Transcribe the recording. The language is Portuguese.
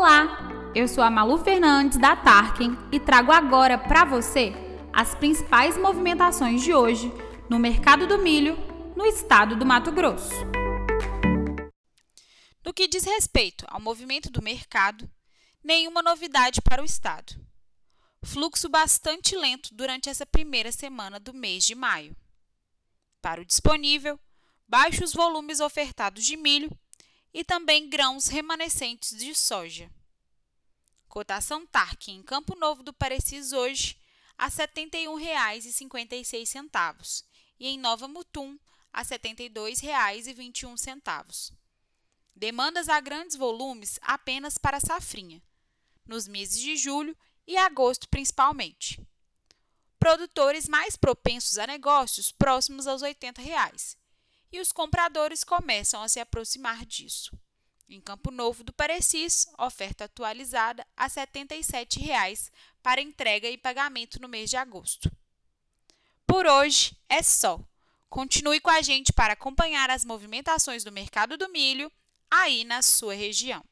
Olá, eu sou a Malu Fernandes da Tarkin e trago agora para você as principais movimentações de hoje no mercado do milho no estado do Mato Grosso. No que diz respeito ao movimento do mercado, nenhuma novidade para o estado. Fluxo bastante lento durante essa primeira semana do mês de maio. Para o disponível, baixos volumes ofertados de milho e também grãos remanescentes de soja. Cotação TARC em Campo Novo do Parecis hoje a R$ 71,56 e em Nova Mutum a R$ 72,21. Demandas a grandes volumes apenas para safrinha, nos meses de julho e agosto principalmente. Produtores mais propensos a negócios próximos aos 80 reais, e os compradores começam a se aproximar disso. Em Campo Novo do Parecis, oferta atualizada a R$ 77,00 para entrega e pagamento no mês de agosto. Por hoje é só. Continue com a gente para acompanhar as movimentações do mercado do milho aí na sua região.